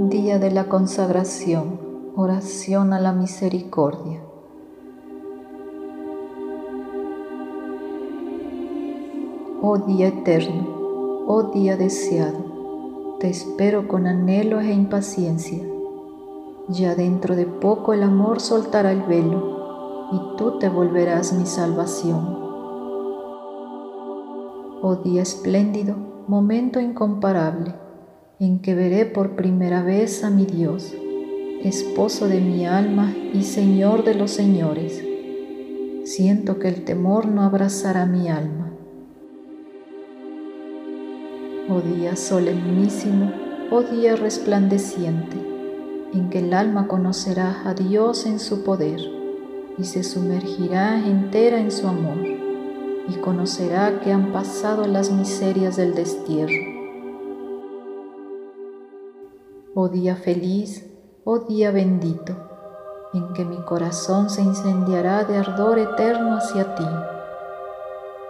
Día de la consagración, oración a la misericordia. Oh día eterno, oh día deseado, te espero con anhelo e impaciencia. Ya dentro de poco el amor soltará el velo y tú te volverás mi salvación. Oh día espléndido, momento incomparable en que veré por primera vez a mi Dios, esposo de mi alma y Señor de los señores. Siento que el temor no abrazará mi alma. Oh día solemnísimo, oh día resplandeciente, en que el alma conocerá a Dios en su poder y se sumergirá entera en su amor y conocerá que han pasado las miserias del destierro oh día feliz, oh día bendito, en que mi corazón se incendiará de ardor eterno hacia ti,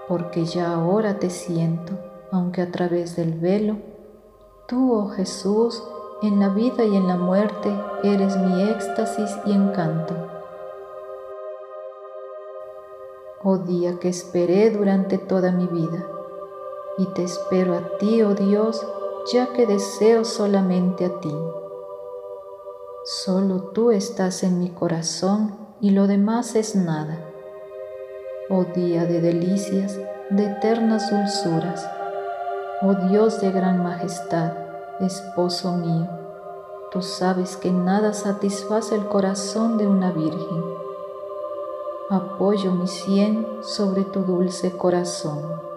porque ya ahora te siento, aunque a través del velo, tú, oh Jesús, en la vida y en la muerte eres mi éxtasis y encanto. Oh día que esperé durante toda mi vida, y te espero a ti, oh Dios, ya que deseo solamente a ti. Solo tú estás en mi corazón y lo demás es nada. Oh día de delicias, de eternas dulzuras, oh Dios de gran majestad, esposo mío, tú sabes que nada satisface el corazón de una virgen. Apoyo mi sien sobre tu dulce corazón.